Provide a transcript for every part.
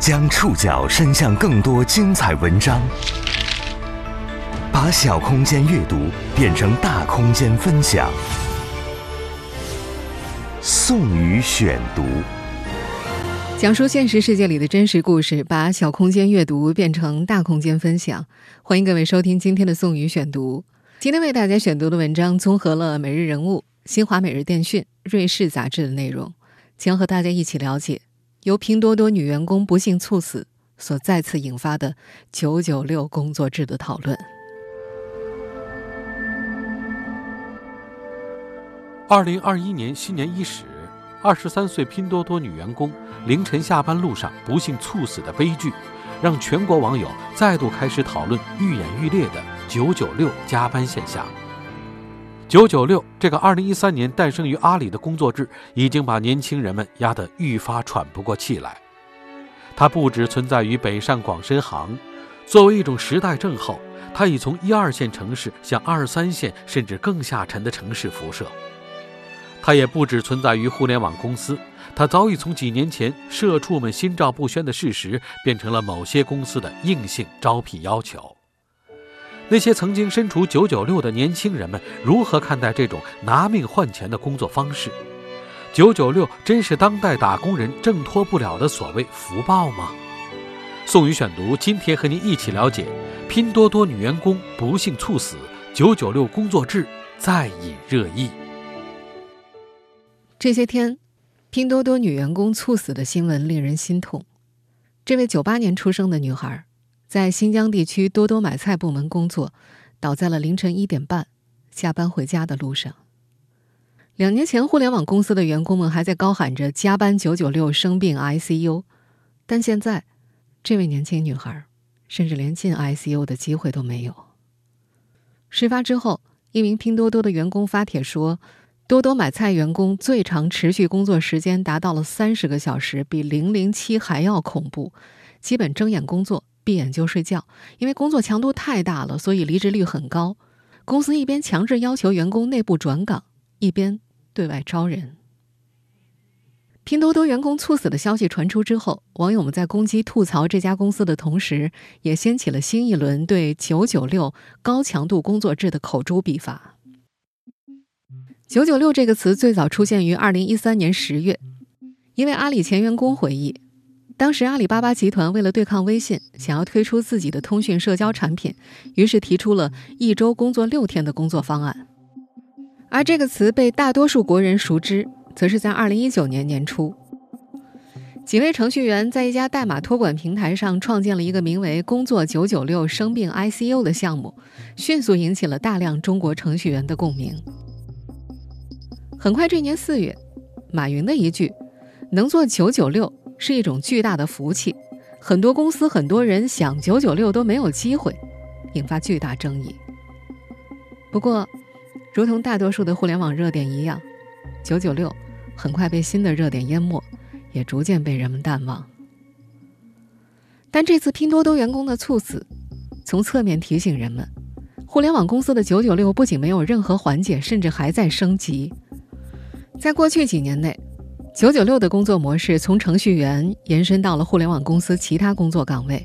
将触角伸向更多精彩文章，把小空间阅读变成大空间分享。宋宇选读，讲述现实世界里的真实故事，把小空间阅读变成大空间分享。欢迎各位收听今天的宋宇选读。今天为大家选读的文章综合了《每日人物》、新华每日电讯、瑞士杂志的内容，将和大家一起了解。由拼多多女员工不幸猝死所再次引发的“九九六”工作制的讨论。二零二一年新年伊始，二十三岁拼多多女员工凌晨下班路上不幸猝死的悲剧，让全国网友再度开始讨论愈演愈烈的“九九六”加班现象。九九六这个二零一三年诞生于阿里的工作制，已经把年轻人们压得愈发喘不过气来。它不只存在于北上广深杭，作为一种时代症候，它已从一二线城市向二三线甚至更下沉的城市辐射。它也不只存在于互联网公司，它早已从几年前社畜们心照不宣的事实，变成了某些公司的硬性招聘要求。那些曾经身处九九六的年轻人们如何看待这种拿命换钱的工作方式？九九六真是当代打工人挣脱不了的所谓福报吗？宋宇选读，今天和您一起了解：拼多多女员工不幸猝死，九九六工作制再引热议。这些天，拼多多女员工猝死的新闻令人心痛。这位九八年出生的女孩。在新疆地区多多买菜部门工作，倒在了凌晨一点半下班回家的路上。两年前，互联网公司的员工们还在高喊着“加班九九六，生病 ICU”，但现在，这位年轻女孩甚至连进 ICU 的机会都没有。事发之后，一名拼多多的员工发帖说，多多买菜员工最长持续工作时间达到了三十个小时，比零零七还要恐怖，基本睁眼工作。闭眼就睡觉，因为工作强度太大了，所以离职率很高。公司一边强制要求员工内部转岗，一边对外招人。拼多多员工猝死的消息传出之后，网友们在攻击吐槽这家公司的同时，也掀起了新一轮对“九九六”高强度工作制的口诛笔伐。“九九六”这个词最早出现于二零一三年十月，一位阿里前员工回忆。当时，阿里巴巴集团为了对抗微信，想要推出自己的通讯社交产品，于是提出了一周工作六天的工作方案。而这个词被大多数国人熟知，则是在二零一九年年初，几位程序员在一家代码托管平台上创建了一个名为“工作九九六，生病 ICU” 的项目，迅速引起了大量中国程序员的共鸣。很快，这年四月，马云的一句“能做九九六”。是一种巨大的福气，很多公司、很多人想九九六都没有机会，引发巨大争议。不过，如同大多数的互联网热点一样，九九六很快被新的热点淹没，也逐渐被人们淡忘。但这次拼多多员工的猝死，从侧面提醒人们，互联网公司的九九六不仅没有任何缓解，甚至还在升级。在过去几年内。九九六的工作模式从程序员延伸到了互联网公司其他工作岗位，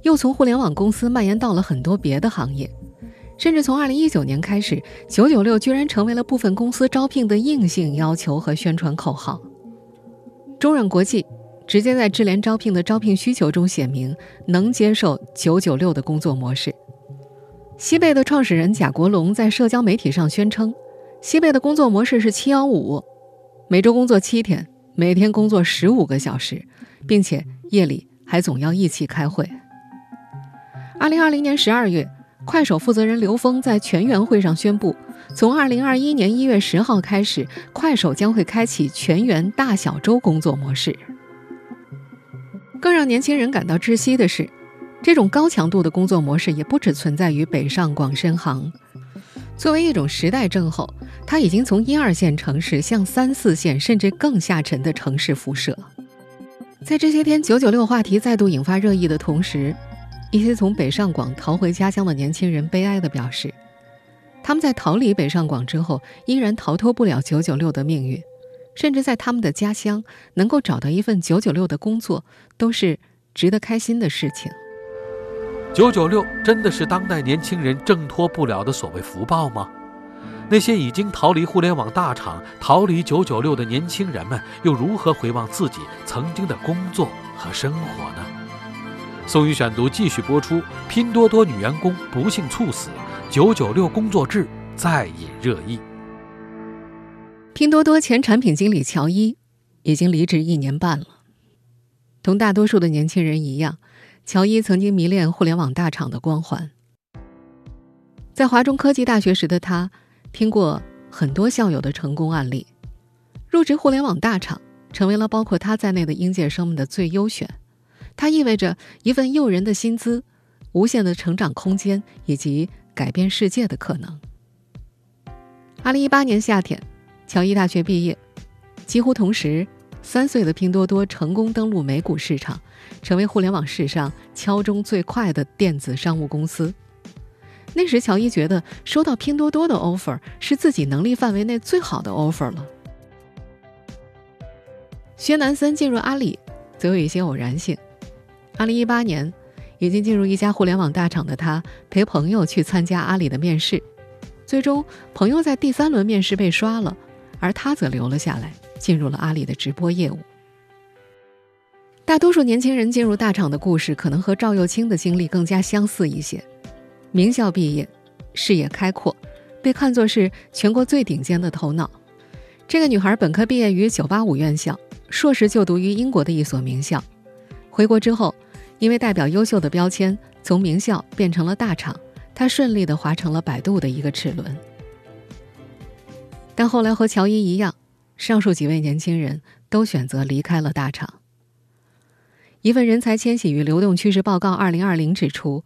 又从互联网公司蔓延到了很多别的行业，甚至从二零一九年开始，九九六居然成为了部分公司招聘的硬性要求和宣传口号。中软国际直接在智联招聘的招聘需求中写明能接受九九六的工作模式。西贝的创始人贾国龙在社交媒体上宣称，西贝的工作模式是七幺五。每周工作七天，每天工作十五个小时，并且夜里还总要一起开会。二零二零年十二月，快手负责人刘峰在全员会上宣布，从二零二一年一月十号开始，快手将会开启全员大小周工作模式。更让年轻人感到窒息的是，这种高强度的工作模式也不只存在于北上广深杭。作为一种时代症候，它已经从一二线城市向三四线甚至更下沉的城市辐射。在这些天，九九六话题再度引发热议的同时，一些从北上广逃回家乡的年轻人悲哀地表示，他们在逃离北上广之后，依然逃脱不了九九六的命运，甚至在他们的家乡能够找到一份九九六的工作，都是值得开心的事情。九九六真的是当代年轻人挣脱不了的所谓福报吗？那些已经逃离互联网大厂、逃离九九六的年轻人们，又如何回望自己曾经的工作和生活呢？宋宇选读继续播出：拼多多女员工不幸猝死，九九六工作制再引热议。拼多多前产品经理乔伊已经离职一年半了。同大多数的年轻人一样，乔伊曾经迷恋互联网大厂的光环。在华中科技大学时的他。听过很多校友的成功案例，入职互联网大厂成为了包括他在内的应届生们的最优选。它意味着一份诱人的薪资、无限的成长空间以及改变世界的可能。二零一八年夏天，乔伊大学毕业，几乎同时，三岁的拼多多成功登陆美股市场，成为互联网史上敲钟最快的电子商务公司。那时，乔伊觉得收到拼多多的 offer 是自己能力范围内最好的 offer 了。薛南森进入阿里，则有一些偶然性。二零一八年，已经进入一家互联网大厂的他，陪朋友去参加阿里的面试，最终朋友在第三轮面试被刷了，而他则留了下来，进入了阿里的直播业务。大多数年轻人进入大厂的故事，可能和赵又青的经历更加相似一些。名校毕业，视野开阔，被看作是全国最顶尖的头脑。这个女孩本科毕业于985院校，硕士就读于英国的一所名校。回国之后，因为代表优秀的标签，从名校变成了大厂，她顺利地滑成了百度的一个齿轮。但后来和乔伊一样，上述几位年轻人都选择离开了大厂。一份人才迁徙与流动趋势报告2020指出。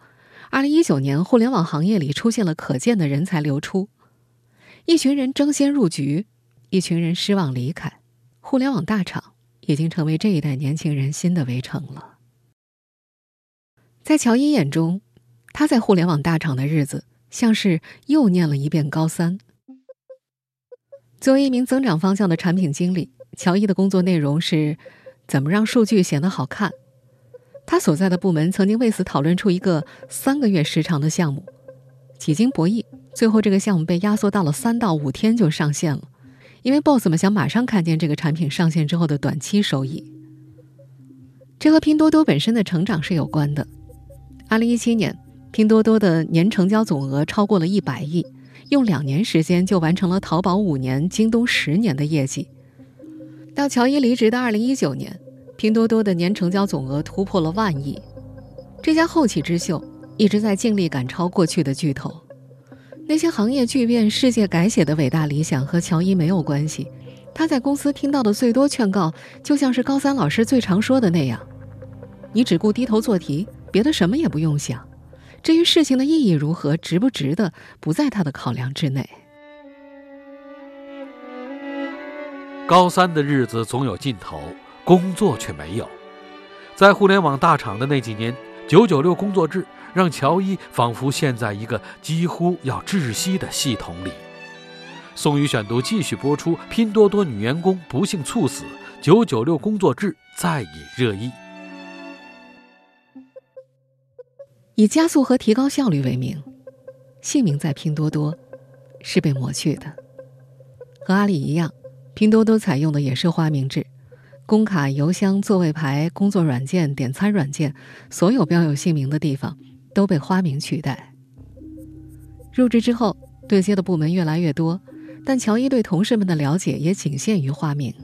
二零一九年，互联网行业里出现了可见的人才流出，一群人争先入局，一群人失望离开。互联网大厂已经成为这一代年轻人新的围城了。在乔伊眼中，他在互联网大厂的日子像是又念了一遍高三。作为一名增长方向的产品经理，乔伊的工作内容是怎么让数据显得好看。他所在的部门曾经为此讨论出一个三个月时长的项目，几经博弈，最后这个项目被压缩到了三到五天就上线了，因为 BOSS 们想马上看见这个产品上线之后的短期收益。这和拼多多本身的成长是有关的。二零一七年，拼多多的年成交总额超过了一百亿，用两年时间就完成了淘宝五年、京东十年的业绩。到乔伊离职的二零一九年。拼多多的年成交总额突破了万亿，这家后起之秀一直在尽力赶超过去的巨头。那些行业巨变、世界改写的伟大理想和乔伊没有关系。他在公司听到的最多劝告，就像是高三老师最常说的那样：“你只顾低头做题，别的什么也不用想。至于事情的意义如何、值不值得，不在他的考量之内。”高三的日子总有尽头。工作却没有，在互联网大厂的那几年，九九六工作制让乔伊仿佛陷在一个几乎要窒息的系统里。宋宇选读继续播出：拼多多女员工不幸猝死，九九六工作制再引热议。以加速和提高效率为名，姓名在拼多多是被抹去的。和阿里一样，拼多多采用的也是花名制。工卡、邮箱、座位牌、工作软件、点餐软件，所有标有姓名的地方都被花名取代。入职之后，对接的部门越来越多，但乔伊对同事们的了解也仅限于花名。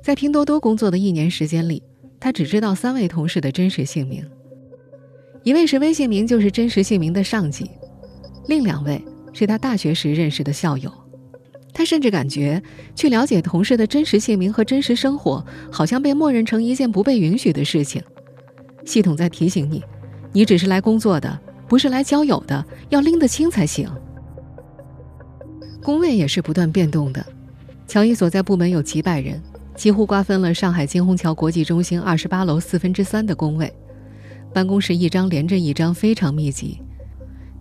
在拼多多工作的一年时间里，他只知道三位同事的真实姓名：一位是微信名，就是真实姓名的上级；另两位是他大学时认识的校友。他甚至感觉，去了解同事的真实姓名和真实生活，好像被默认成一件不被允许的事情。系统在提醒你，你只是来工作的，不是来交友的，要拎得清才行。工位也是不断变动的，乔伊所在部门有几百人，几乎瓜分了上海金虹桥国际中心二十八楼四分之三的工位，办公室一张连着一张，非常密集。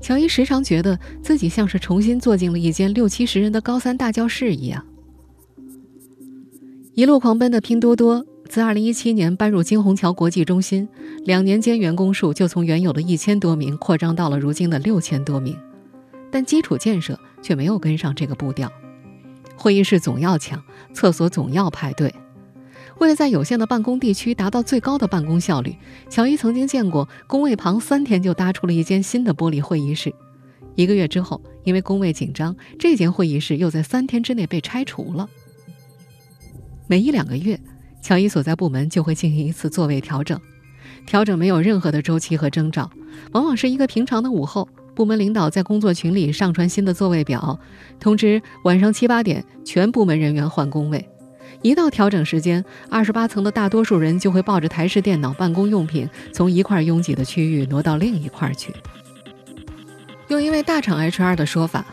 乔伊时常觉得自己像是重新坐进了一间六七十人的高三大教室一样。一路狂奔的拼多多，自2017年搬入金虹桥国际中心，两年间员工数就从原有的一千多名扩张到了如今的六千多名，但基础建设却没有跟上这个步调。会议室总要抢，厕所总要排队。为了在有限的办公地区达到最高的办公效率，乔伊曾经见过工位旁三天就搭出了一间新的玻璃会议室。一个月之后，因为工位紧张，这间会议室又在三天之内被拆除了。每一两个月，乔伊所在部门就会进行一次座位调整，调整没有任何的周期和征兆，往往是一个平常的午后，部门领导在工作群里上传新的座位表，通知晚上七八点全部门人员换工位。一到调整时间，二十八层的大多数人就会抱着台式电脑、办公用品，从一块拥挤的区域挪到另一块去。用一位大厂 HR 的说法，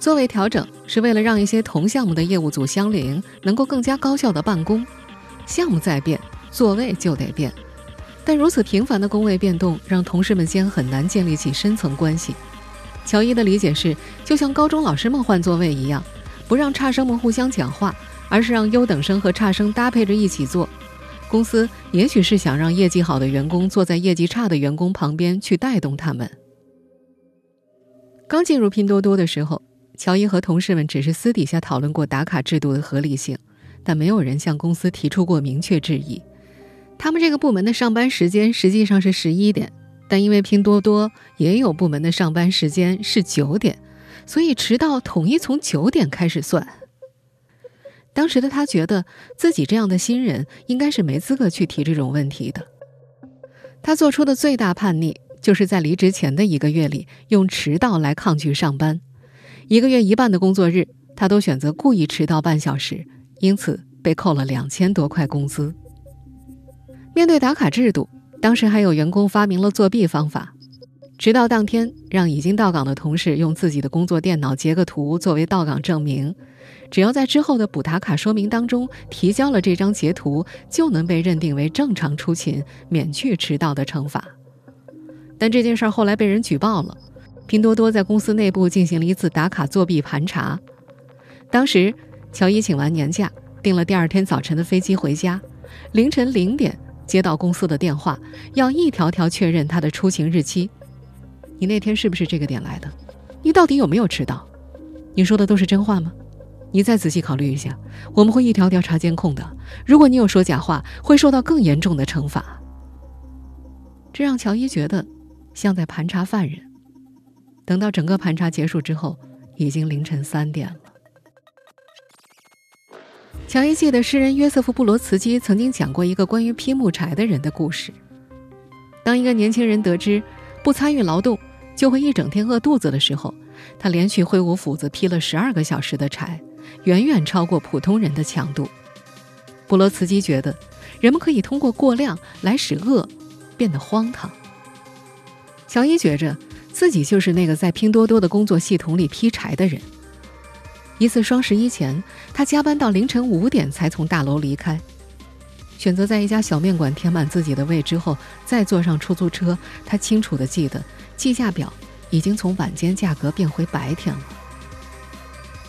座位调整是为了让一些同项目的业务组相邻，能够更加高效的办公。项目在变，座位就得变。但如此频繁的工位变动，让同事们间很难建立起深层关系。乔伊的理解是，就像高中老师们换座位一样，不让差生们互相讲话，而是让优等生和差生搭配着一起做。公司也许是想让业绩好的员工坐在业绩差的员工旁边，去带动他们。刚进入拼多多的时候，乔伊和同事们只是私底下讨论过打卡制度的合理性，但没有人向公司提出过明确质疑。他们这个部门的上班时间实际上是十一点，但因为拼多多也有部门的上班时间是九点，所以迟到统一从九点开始算。当时的他觉得自己这样的新人应该是没资格去提这种问题的。他做出的最大叛逆。就是在离职前的一个月里，用迟到来抗拒上班。一个月一半的工作日，他都选择故意迟到半小时，因此被扣了两千多块工资。面对打卡制度，当时还有员工发明了作弊方法：迟到当天，让已经到岗的同事用自己的工作电脑截个图作为到岗证明，只要在之后的补打卡说明当中提交了这张截图，就能被认定为正常出勤，免去迟到的惩罚。但这件事儿后来被人举报了，拼多多在公司内部进行了一次打卡作弊盘查。当时，乔伊请完年假，订了第二天早晨的飞机回家，凌晨零点接到公司的电话，要一条条确认他的出行日期。你那天是不是这个点来的？你到底有没有迟到？你说的都是真话吗？你再仔细考虑一下，我们会一条条查监控的。如果你有说假话，会受到更严重的惩罚。这让乔伊觉得。像在盘查犯人。等到整个盘查结束之后，已经凌晨三点了。乔伊记得诗人约瑟夫·布罗茨基曾经讲过一个关于劈木柴的人的故事。当一个年轻人得知不参与劳动就会一整天饿肚子的时候，他连续挥舞斧子劈了十二个小时的柴，远远超过普通人的强度。布罗茨基觉得，人们可以通过过量来使恶变得荒唐。乔伊觉着自己就是那个在拼多多的工作系统里劈柴的人。一次双十一前，他加班到凌晨五点才从大楼离开，选择在一家小面馆填满自己的胃之后，再坐上出租车。他清楚地记得，计价表已经从晚间价格变回白天了。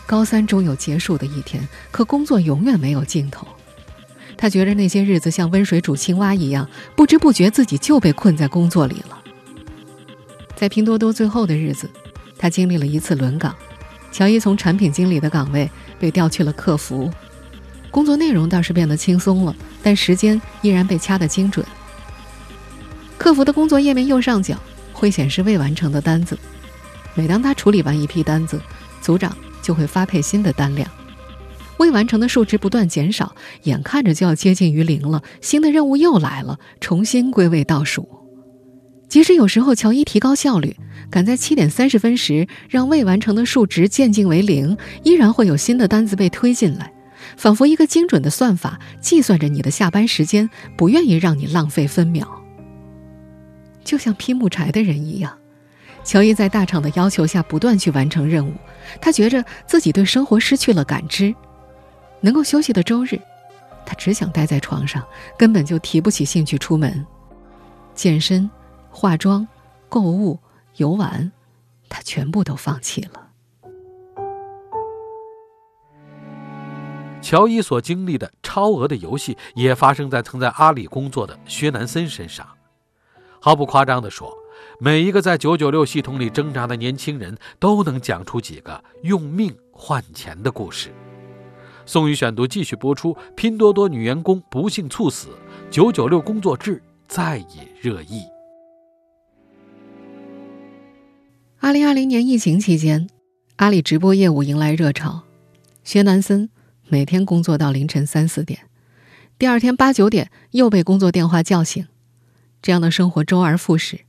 高三终有结束的一天，可工作永远没有尽头。他觉得那些日子像温水煮青蛙一样，不知不觉自己就被困在工作里了。在拼多多最后的日子，他经历了一次轮岗。乔伊从产品经理的岗位被调去了客服，工作内容倒是变得轻松了，但时间依然被掐得精准。客服的工作页面右上角会显示未完成的单子，每当他处理完一批单子，组长就会发配新的单量，未完成的数值不断减少，眼看着就要接近于零了，新的任务又来了，重新归位倒数。即使有时候乔伊提高效率，赶在七点三十分时让未完成的数值渐进为零，依然会有新的单子被推进来，仿佛一个精准的算法计算着你的下班时间，不愿意让你浪费分秒。就像劈木柴的人一样，乔伊在大厂的要求下不断去完成任务，他觉着自己对生活失去了感知。能够休息的周日，他只想待在床上，根本就提不起兴趣出门健身。化妆、购物、游玩，他全部都放弃了。乔伊所经历的超额的游戏，也发生在曾在阿里工作的薛南森身上。毫不夸张地说，每一个在九九六系统里挣扎的年轻人，都能讲出几个用命换钱的故事。宋宇选读继续播出：拼多多女员工不幸猝死，九九六工作制再引热议。二零二零年疫情期间，阿里直播业务迎来热潮，薛南森。每天工作到凌晨三四点，第二天八九点又被工作电话叫醒，这样的生活周而复始，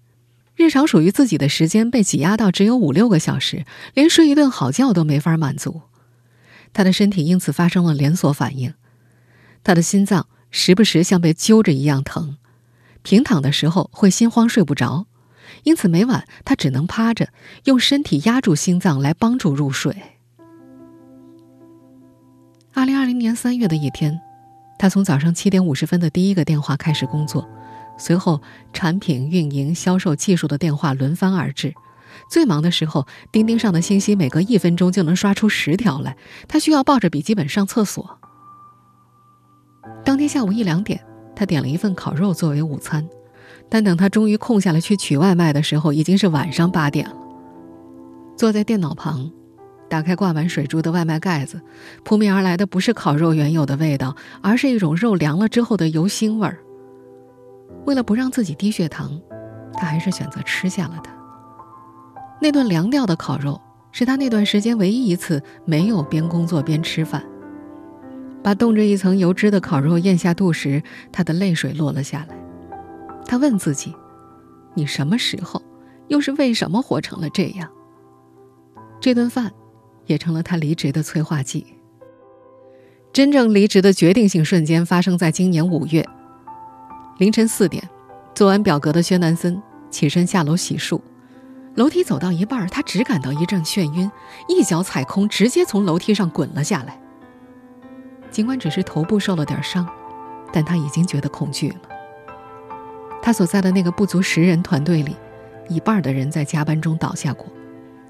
日常属于自己的时间被挤压到只有五六个小时，连睡一顿好觉都没法满足。他的身体因此发生了连锁反应，他的心脏时不时像被揪着一样疼，平躺的时候会心慌睡不着，因此每晚他只能趴着，用身体压住心脏来帮助入睡。二零二零年三月的一天，他从早上七点五十分的第一个电话开始工作，随后产品运营、销售、技术的电话轮番而至。最忙的时候，钉钉上的信息每隔一分钟就能刷出十条来，他需要抱着笔记本上厕所。当天下午一两点，他点了一份烤肉作为午餐，但等他终于空下来去取外卖的时候，已经是晚上八点了。坐在电脑旁。打开挂满水珠的外卖盖子，扑面而来的不是烤肉原有的味道，而是一种肉凉了之后的油腥味儿。为了不让自己低血糖，他还是选择吃下了它。那顿凉掉的烤肉是他那段时间唯一一次没有边工作边吃饭。把冻着一层油脂的烤肉咽下肚时，他的泪水落了下来。他问自己：“你什么时候，又是为什么活成了这样？”这顿饭。也成了他离职的催化剂。真正离职的决定性瞬间发生在今年五月凌晨四点，做完表格的薛南森起身下楼洗漱，楼梯走到一半，他只感到一阵眩晕，一脚踩空，直接从楼梯上滚了下来。尽管只是头部受了点伤，但他已经觉得恐惧了。他所在的那个不足十人团队里，一半的人在加班中倒下过。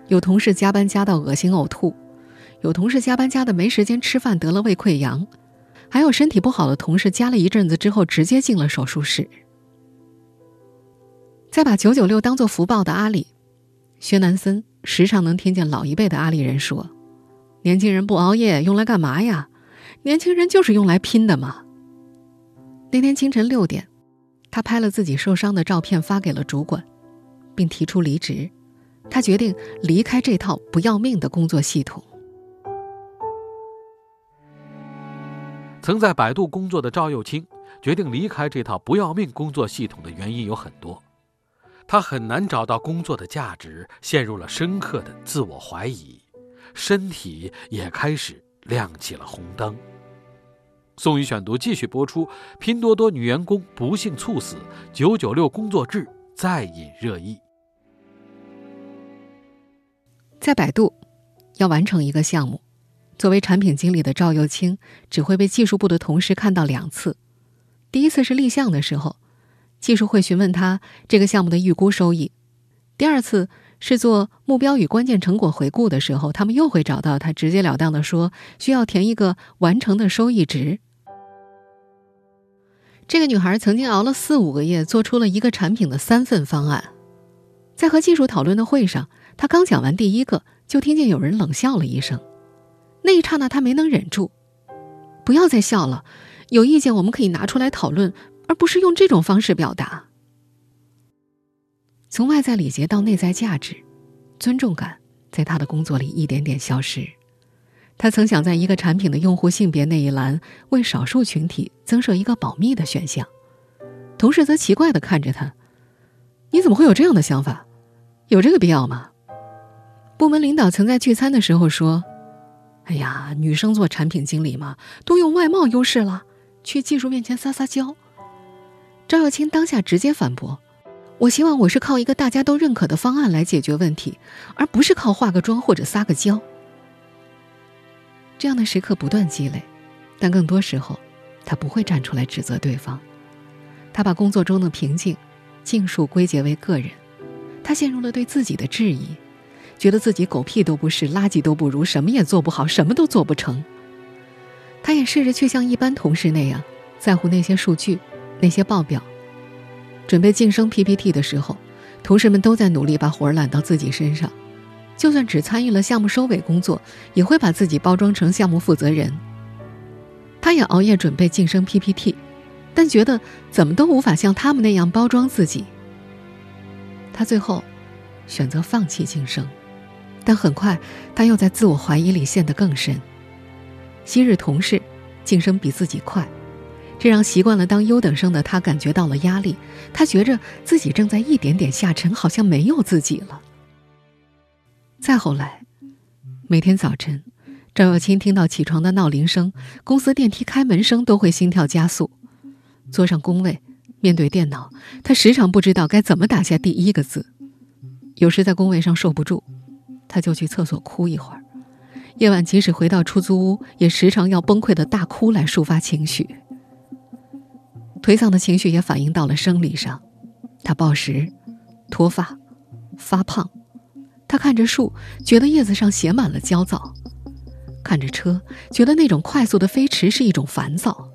有同事加班加到恶心呕吐，有同事加班加的没时间吃饭得了胃溃疡，还有身体不好的同事加了一阵子之后直接进了手术室。在把九九六当做福报的阿里，薛南森时常能听见老一辈的阿里人说：“年轻人不熬夜用来干嘛呀？年轻人就是用来拼的嘛。”那天清晨六点，他拍了自己受伤的照片发给了主管，并提出离职。他决定离开这套不要命的工作系统。曾在百度工作的赵又青决定离开这套不要命工作系统的原因有很多，他很难找到工作的价值，陷入了深刻的自我怀疑，身体也开始亮起了红灯。宋宇选读继续播出：拼多多女员工不幸猝死，九九六工作制再引热议。在百度，要完成一个项目，作为产品经理的赵又青只会被技术部的同事看到两次。第一次是立项的时候，技术会询问他这个项目的预估收益；第二次是做目标与关键成果回顾的时候，他们又会找到他，直截了当的说需要填一个完成的收益值。这个女孩曾经熬了四五个月，做出了一个产品的三份方案，在和技术讨论的会上。她刚讲完第一个，就听见有人冷笑了一声。那一刹那，他没能忍住，不要再笑了。有意见我们可以拿出来讨论，而不是用这种方式表达。从外在礼节到内在价值，尊重感在他的工作里一点点消失。他曾想在一个产品的用户性别那一栏为少数群体增设一个保密的选项，同事则奇怪地看着他：“你怎么会有这样的想法？有这个必要吗？”部门领导曾在聚餐的时候说：“哎呀，女生做产品经理嘛，都用外貌优势了，去技术面前撒撒娇。”赵又青当下直接反驳：“我希望我是靠一个大家都认可的方案来解决问题，而不是靠化个妆或者撒个娇。”这样的时刻不断积累，但更多时候，他不会站出来指责对方。他把工作中的瓶颈尽数归结为个人，他陷入了对自己的质疑。觉得自己狗屁都不是，垃圾都不如，什么也做不好，什么都做不成。他也试着去像一般同事那样，在乎那些数据、那些报表。准备晋升 PPT 的时候，同事们都在努力把活儿揽到自己身上，就算只参与了项目收尾工作，也会把自己包装成项目负责人。他也熬夜准备晋升 PPT，但觉得怎么都无法像他们那样包装自己。他最后选择放弃晋升，但很快他又在自我怀疑里陷得更深。昔日同事晋升比自己快，这让习惯了当优等生的他感觉到了压力。他觉着自己正在一点点下沉，好像没有自己了。再后来，每天早晨。赵又清听到起床的闹铃声，公司电梯开门声都会心跳加速。坐上工位，面对电脑，他时常不知道该怎么打下第一个字。有时在工位上受不住，他就去厕所哭一会儿。夜晚即使回到出租屋，也时常要崩溃的大哭来抒发情绪。颓丧的情绪也反映到了生理上，他暴食、脱发、发胖。他看着树，觉得叶子上写满了焦躁。看着车，觉得那种快速的飞驰是一种烦躁。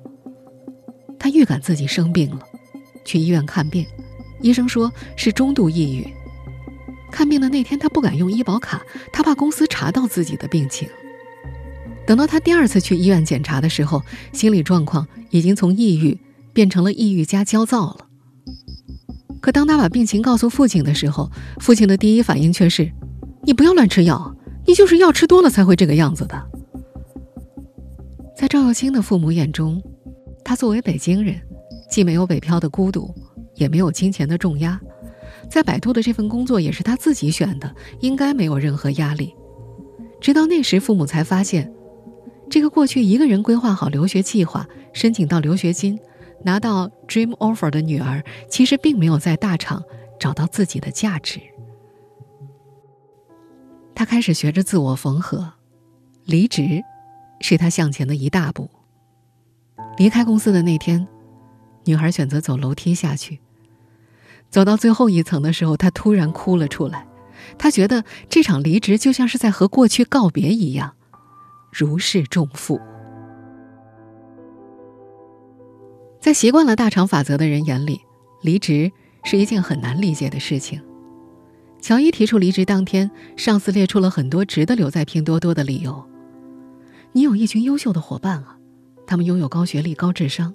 他预感自己生病了，去医院看病，医生说是中度抑郁。看病的那天，他不敢用医保卡，他怕公司查到自己的病情。等到他第二次去医院检查的时候，心理状况已经从抑郁变成了抑郁加焦躁了。可当他把病情告诉父亲的时候，父亲的第一反应却是：“你不要乱吃药，你就是药吃多了才会这个样子的。”在赵又青的父母眼中，他作为北京人，既没有北漂的孤独，也没有金钱的重压，在百度的这份工作也是他自己选的，应该没有任何压力。直到那时，父母才发现，这个过去一个人规划好留学计划、申请到留学金、拿到 dream offer 的女儿，其实并没有在大厂找到自己的价值。他开始学着自我缝合，离职。是他向前的一大步。离开公司的那天，女孩选择走楼梯下去。走到最后一层的时候，他突然哭了出来。他觉得这场离职就像是在和过去告别一样，如释重负。在习惯了大厂法则的人眼里，离职是一件很难理解的事情。乔伊提出离职当天，上司列出了很多值得留在拼多多的理由。你有一群优秀的伙伴啊，他们拥有高学历、高智商，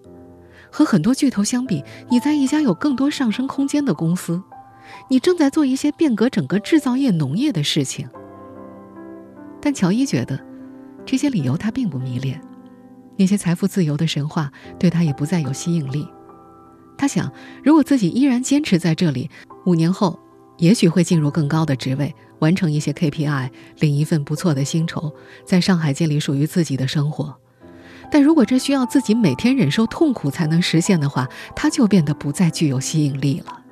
和很多巨头相比，你在一家有更多上升空间的公司，你正在做一些变革整个制造业、农业的事情。但乔伊觉得，这些理由他并不迷恋，那些财富自由的神话对他也不再有吸引力。他想，如果自己依然坚持在这里，五年后。也许会进入更高的职位，完成一些 KPI，领一份不错的薪酬，在上海建立属于自己的生活。但如果这需要自己每天忍受痛苦才能实现的话，他就变得不再具有吸引力了。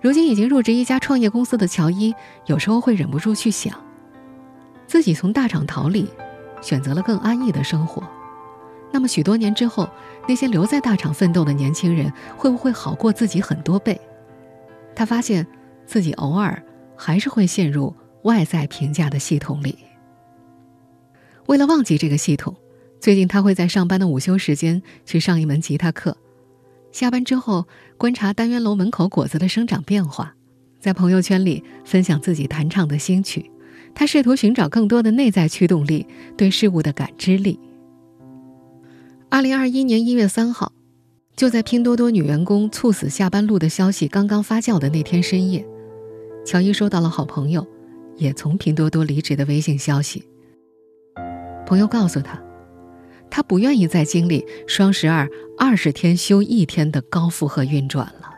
如今已经入职一家创业公司的乔伊，有时候会忍不住去想，自己从大厂逃离，选择了更安逸的生活。那么许多年之后，那些留在大厂奋斗的年轻人，会不会好过自己很多倍？他发现。自己偶尔还是会陷入外在评价的系统里。为了忘记这个系统，最近他会在上班的午休时间去上一门吉他课，下班之后观察单元楼门口果子的生长变化，在朋友圈里分享自己弹唱的新曲。他试图寻找更多的内在驱动力，对事物的感知力。二零二一年一月三号。就在拼多多女员工猝死下班路的消息刚刚发酵的那天深夜，乔伊收到了好朋友也从拼多多离职的微信消息。朋友告诉他，他不愿意再经历双十二二十天休一天的高负荷运转了。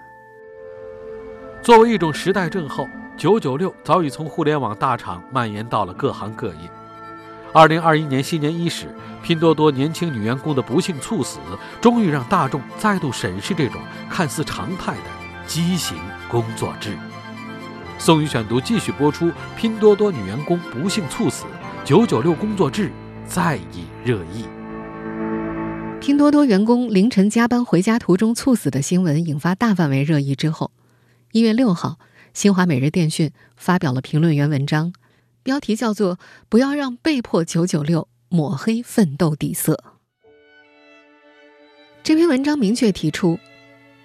作为一种时代症候，九九六早已从互联网大厂蔓延到了各行各业。二零二一年新年伊始，拼多多年轻女员工的不幸猝死，终于让大众再度审视这种看似常态的畸形工作制。宋宇选读继续播出：拼多多女员工不幸猝死，九九六工作制再引热议。拼多多员工凌晨加班回家途中猝死的新闻引发大范围热议之后，一月六号，新华每日电讯发表了评论员文章。标题叫做“不要让被迫九九六抹黑奋斗底色。这篇文章明确提出，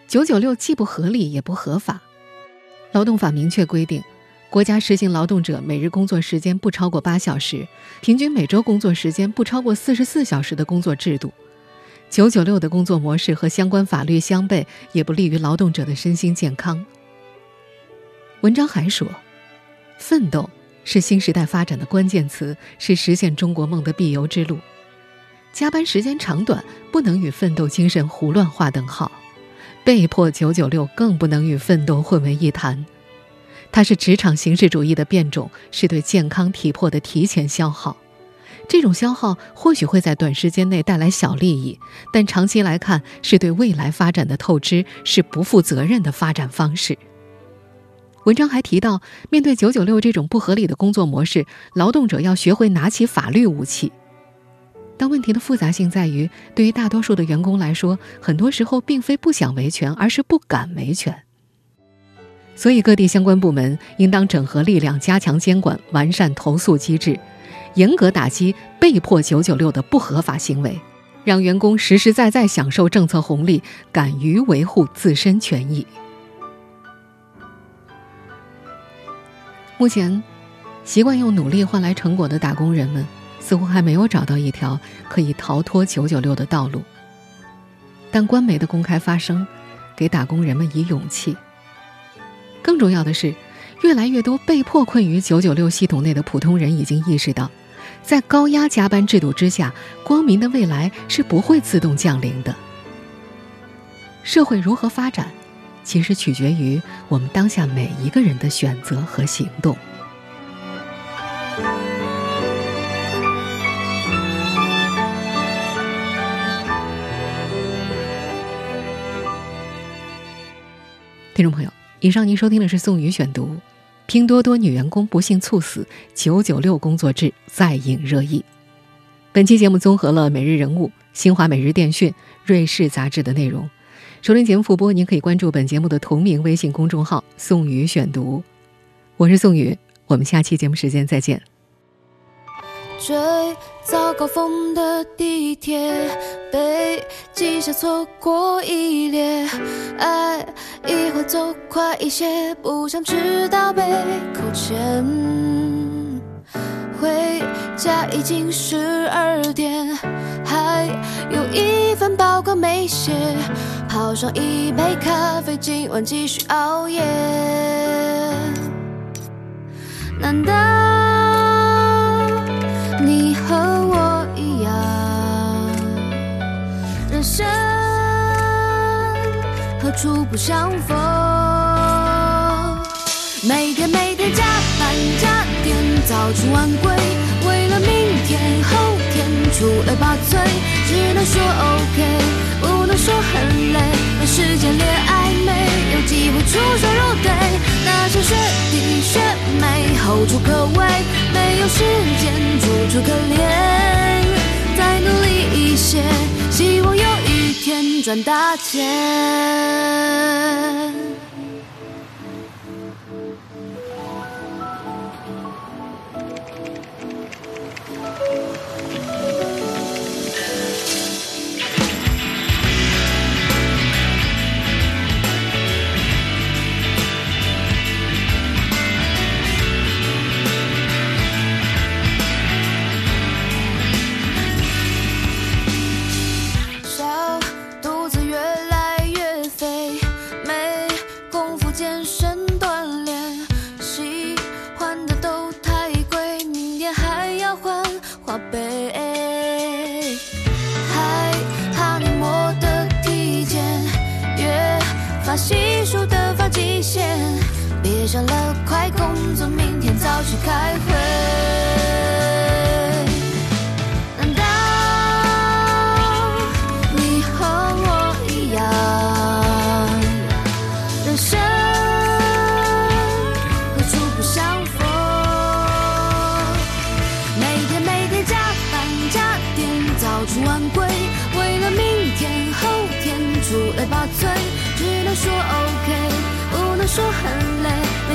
九九六既不合理也不合法。劳动法明确规定，国家实行劳动者每日工作时间不超过八小时，平均每周工作时间不超过四十四小时的工作制度。九九六的工作模式和相关法律相悖，也不利于劳动者的身心健康。文章还说，奋斗是新时代发展的关键词，是实现中国梦的必由之路。加班时间长短不能与奋斗精神胡乱划等号。被迫九九六更不能与奋斗混为一谈，它是职场形式主义的变种，是对健康体魄的提前消耗。这种消耗或许会在短时间内带来小利益，但长期来看是对未来发展的透支，是不负责任的发展方式。文章还提到，面对九九六这种不合理的工作模式，劳动者要学会拿起法律武器。但问题的复杂性在于，对于大多数的员工来说，很多时候并非不想维权，而是不敢维权。所以，各地相关部门应当整合力量，加强监管，完善投诉机制，严格打击被迫九九六的不合法行为，让员工实实在在享受政策红利，敢于维护自身权益。目前，习惯用努力换来成果的打工人们。似乎还没有找到一条可以逃脱“九九六”的道路，但官媒的公开发声，给打工人们以勇气。更重要的是，越来越多被迫困于“九九六”系统内的普通人已经意识到，在高压加班制度之下，光明的未来是不会自动降临的。社会如何发展，其实取决于我们当下每一个人的选择和行动。听众朋友，以上您收听的是宋宇选读，《拼多多女员工不幸猝死，九九六工作制再引热议》。本期节目综合了《每日人物》、新华每日电讯、瑞士杂志的内容。收听节目复播，您可以关注本节目的同名微信公众号“宋宇选读”。我是宋宇，我们下期节目时间再见。追早高峰的地铁，被记下错过一列。爱一会走快一些，不想迟到被扣钱。回家已经十二点，还有一份报告没写。泡上一杯咖啡，今晚继续熬夜。难道？生何处不相逢？每天每天加班加点，早出晚归，为了明天后天出类拔萃，只能说 OK，不能说很累，没时间恋爱，没有机会出双入对，那些学弟学妹后处可畏，没有时间楚楚可怜，再努力一些，希望有天赚大钱。别找了快工作明天早起开会。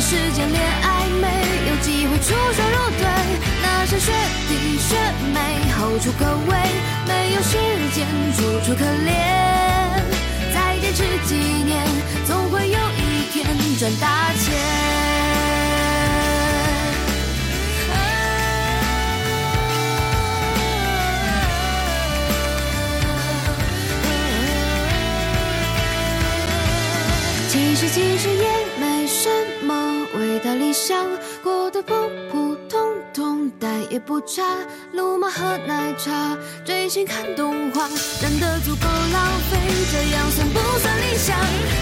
时间恋爱。没有机会出双入对。那。山雪地雪美，后处可畏，没有时间楚楚可怜。但也不差。路马喝奶茶，追星看动画，攒得足够浪费，这样算不算理想？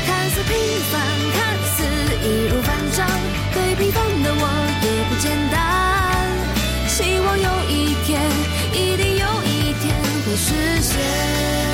看似平凡，看似易如反掌，对平凡的我也不简单。希望有一天，一定有一天会实现。